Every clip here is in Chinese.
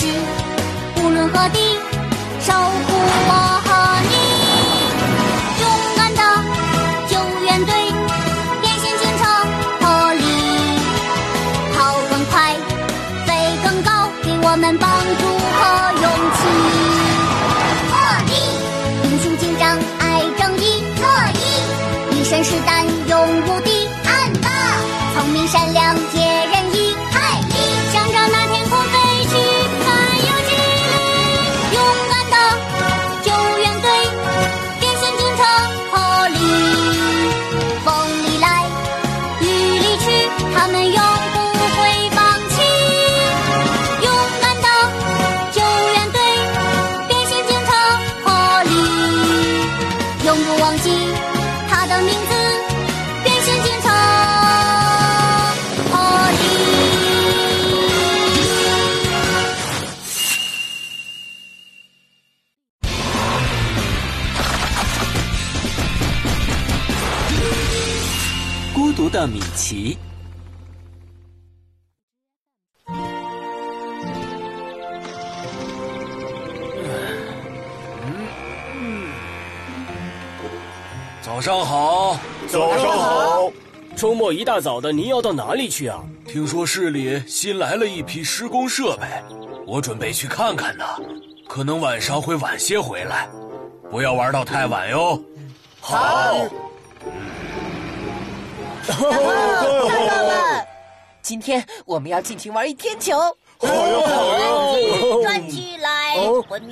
是，无论何地，守护我和你。勇敢的救援队，变形警车破例，跑更快，飞更高，给我们帮助和勇气。破例，英雄警长爱正义，乐意，一身是胆的米奇。早上好，早上好，周末一大早的，您要到哪里去啊？听说市里新来了一批施工设备，我准备去看看呢。可能晚上会晚些回来，不要玩到太晚哟。好。今天我们要尽情玩一天球。好呀好呀！转起来，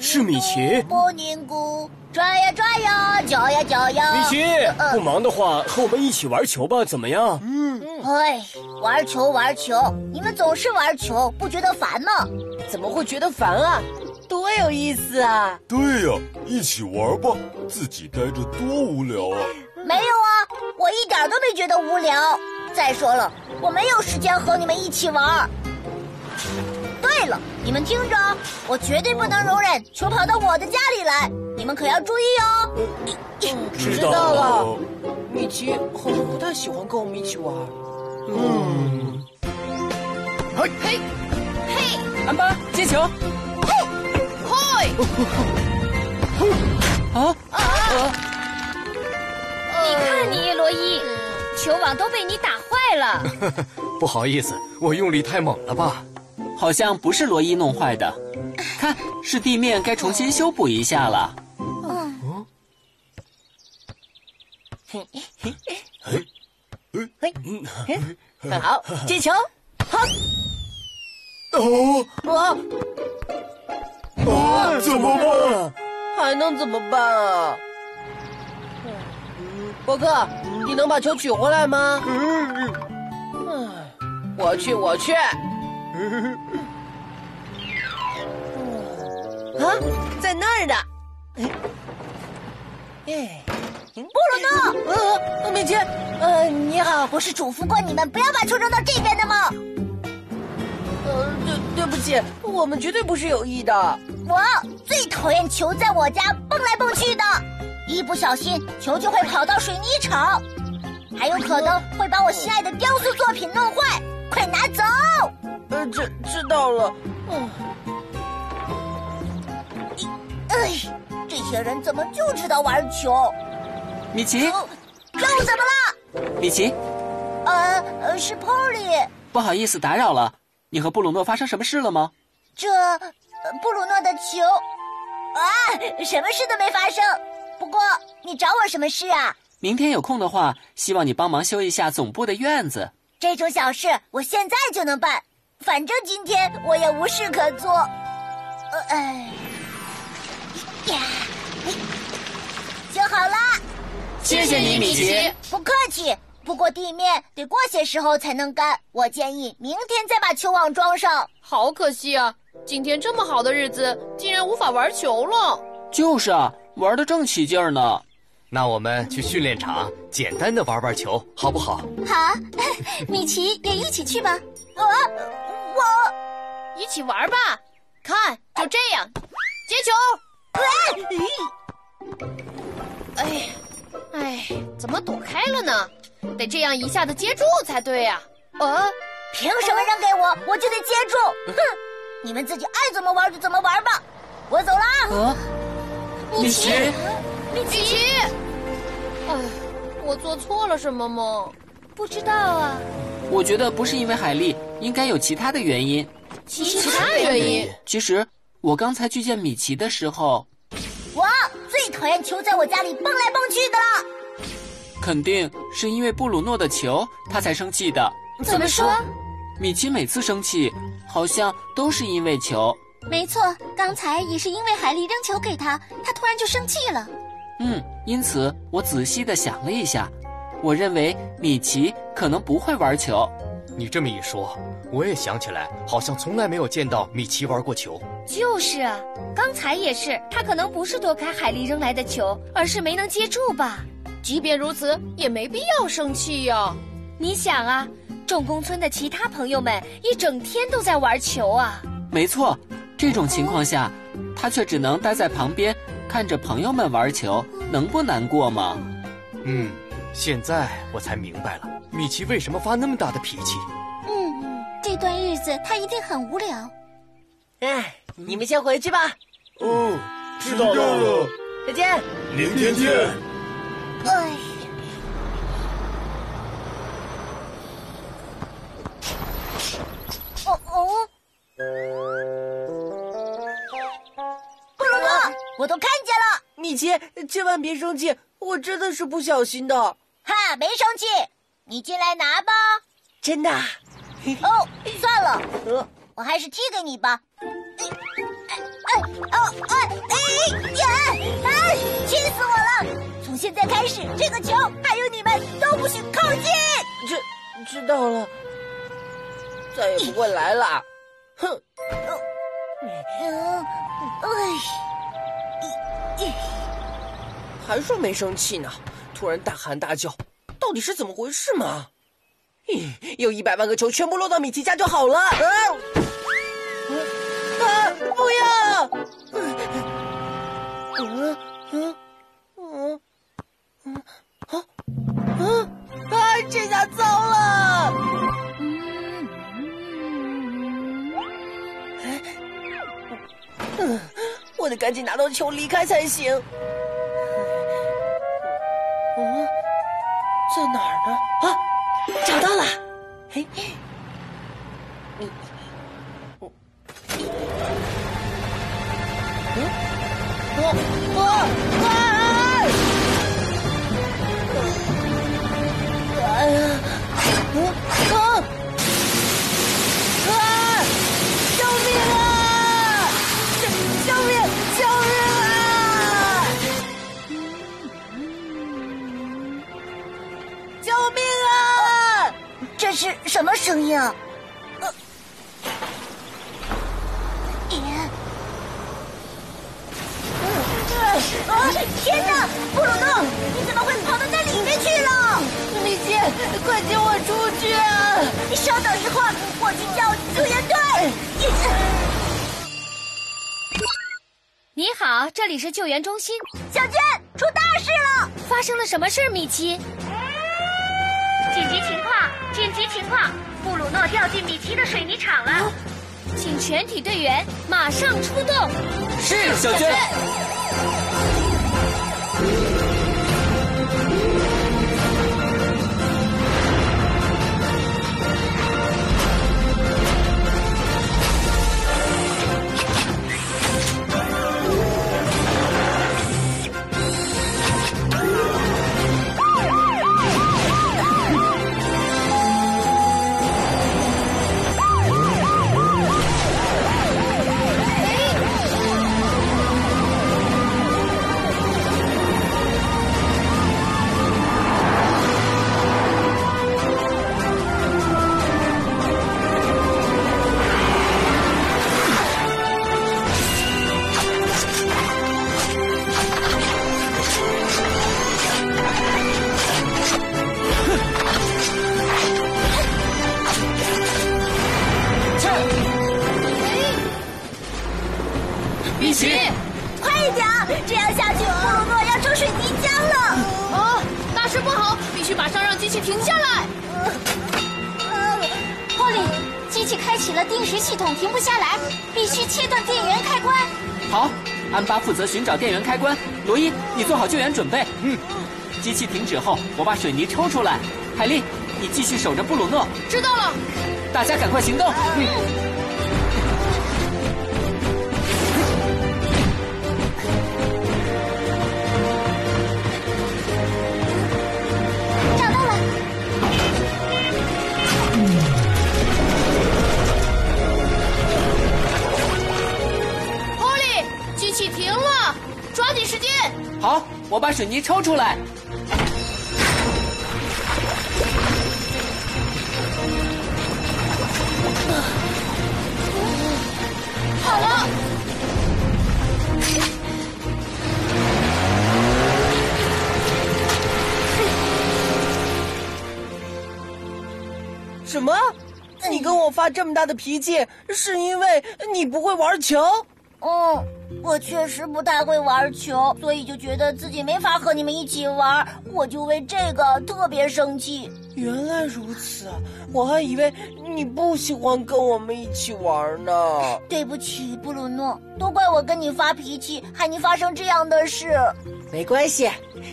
是米奇不凝固，转呀转呀，搅呀搅呀。米奇，不忙的话，和我们一起玩球吧，怎么样？嗯哎，玩球玩球，你们总是玩球，不觉得烦吗？怎么会觉得烦啊？多有意思啊！对呀，一起玩吧，自己待着多无聊啊！没有啊，我一点都没觉得无聊。再说了，我没有时间和你们一起玩。对了，你们听着，我绝对不能容忍球跑到我的家里来，你们可要注意哦。知道了。米奇好像不太喜欢跟我们一起玩。嗯嘿，嘿，安巴接球。嘿，嘿。啊 啊啊！你看你，罗伊，球网都被你打坏了。不好意思，我用力太猛了吧？好像不是罗伊弄坏的，看是地面该重新修补一下了。好，接球。哦，啊，啊，怎么办？还能怎么办啊？伯克，你能把球取回来吗？唉，我去，我去。啊，在那儿呢。哎，布鲁诺，呃，米奇，呃，你好。不是嘱咐过你们不要把球扔到这边的吗？呃，对，对不起，我们绝对不是有意的。我最讨厌球在我家蹦来蹦去的，一不小心球就会跑到水泥场，还有可能会把我心爱的雕塑作品弄坏。快拿走！呃，知知道了。嗯，哎，这些人怎么就知道玩球？米奇，哦又怎么了？米奇，呃呃，是 Polly。不好意思打扰了，你和布鲁诺发生什么事了吗？这呃布鲁诺的球啊，什么事都没发生。不过你找我什么事啊？明天有空的话，希望你帮忙修一下总部的院子。这种小事我现在就能办，反正今天我也无事可做。呃，哎，呀，修好了，谢谢你，米奇。不客气。不过地面得过些时候才能干，我建议明天再把球网装上。好可惜啊，今天这么好的日子，竟然无法玩球了。就是啊，玩的正起劲儿呢。那我们去训练场简单的玩玩球，好不好？好，米奇也一起去吧。我我一起玩吧，看，就这样，接球。哎，哎，怎么躲开了呢？得这样一下子接住才对呀、啊。呃，凭什么扔给我，我就得接住？哼！你们自己爱怎么玩就怎么玩吧，我走了啊。呃，米奇，米奇，哎，我做错了什么吗？不知道啊，我觉得不是因为海莉，应该有其他的原因。其其他原因？其实我刚才去见米奇的时候，我最讨厌球在我家里蹦来蹦去的了。肯定是因为布鲁诺的球，他才生气的。怎么说？米奇每次生气，好像都是因为球。没错，刚才也是因为海莉扔球给他，他突然就生气了。嗯，因此我仔细的想了一下，我认为米奇可能不会玩球。你这么一说，我也想起来，好像从来没有见到米奇玩过球。就是啊，刚才也是，他可能不是躲开海莉扔来的球，而是没能接住吧。即便如此，也没必要生气呀。你想啊，重工村的其他朋友们一整天都在玩球啊。没错，这种情况下，他却只能待在旁边看着朋友们玩球，能不难过吗？嗯，现在我才明白了，米奇为什么发那么大的脾气。嗯，这段日子他一定很无聊。哎，你们先回去吧，哦，知道了，再见。明天见。哎，哦哦，我都看见了。米奇，千万别生气，我真的是不小心的，哈，没生气，你进来拿吧。真的。哦，算了，呃，我还是踢给你吧。哎哎哦哎哎呀！哎，气死我了！从现在开始，这个球还有你们都不许靠近。知知道了，再也不会来了。哼，嗯，哎，还说没生气呢，突然大喊大叫，到底是怎么回事嘛？咦，有一百万个球全部落到米奇家就好了。啊！啊！不要！嗯嗯嗯嗯啊啊啊！这下糟了！嗯，我得赶紧拿到球离开才行。嗯，在哪儿呢？啊，找到了！嘿，这里是救援中心，小娟，出大事了！发生了什么事？米奇，紧急情况！紧急情况！布鲁诺掉进米奇的水泥厂了。请全体队员马上出动。是小娟。好，安巴负责寻找电源开关，罗伊，你做好救援准备。嗯，机器停止后，我把水泥抽出来。海莉，你继续守着布鲁诺。知道了，大家赶快行动。嗯。好，我把水泥抽出来。好了。什么？你跟我发这么大的脾气，是因为你不会玩球？哦。我确实不太会玩球，所以就觉得自己没法和你们一起玩，我就为这个特别生气。原来如此，我还以为你不喜欢跟我们一起玩呢。对不起，布鲁诺，都怪我跟你发脾气，害你发生这样的事。没关系，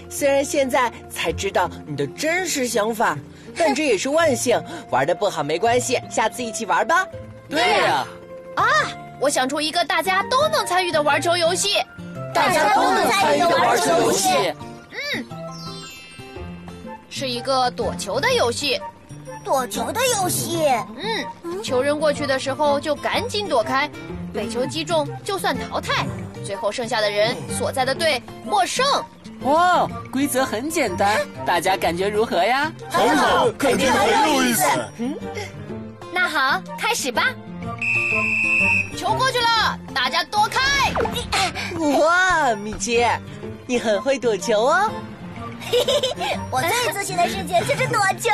虽然现在才知道你的真实想法，但这也是万幸。玩的不好没关系，下次一起玩吧。对呀。啊。我想出一个大家都能参与的玩球游戏，大家都能参与的玩球游戏。嗯，是一个躲球的游戏。躲球的游戏。嗯，球扔过去的时候就赶紧躲开，被球击中就算淘汰，最后剩下的人所在的队获胜。哇，规则很简单，大家感觉如何呀？很好，肯定很有意思。嗯，那好，开始吧。球过去了，大家躲开！哇，米奇，你很会躲球哦！嘿嘿嘿，我最自信的事情就是躲球。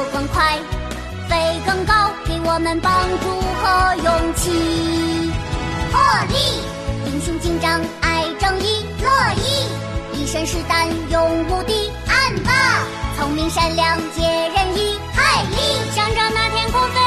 跑更快，飞更高，给我们帮助和勇气。破例，英雄警长爱正义，乐意，一身是胆勇无敌，安巴，聪明善良解人意，海力，想着那天空。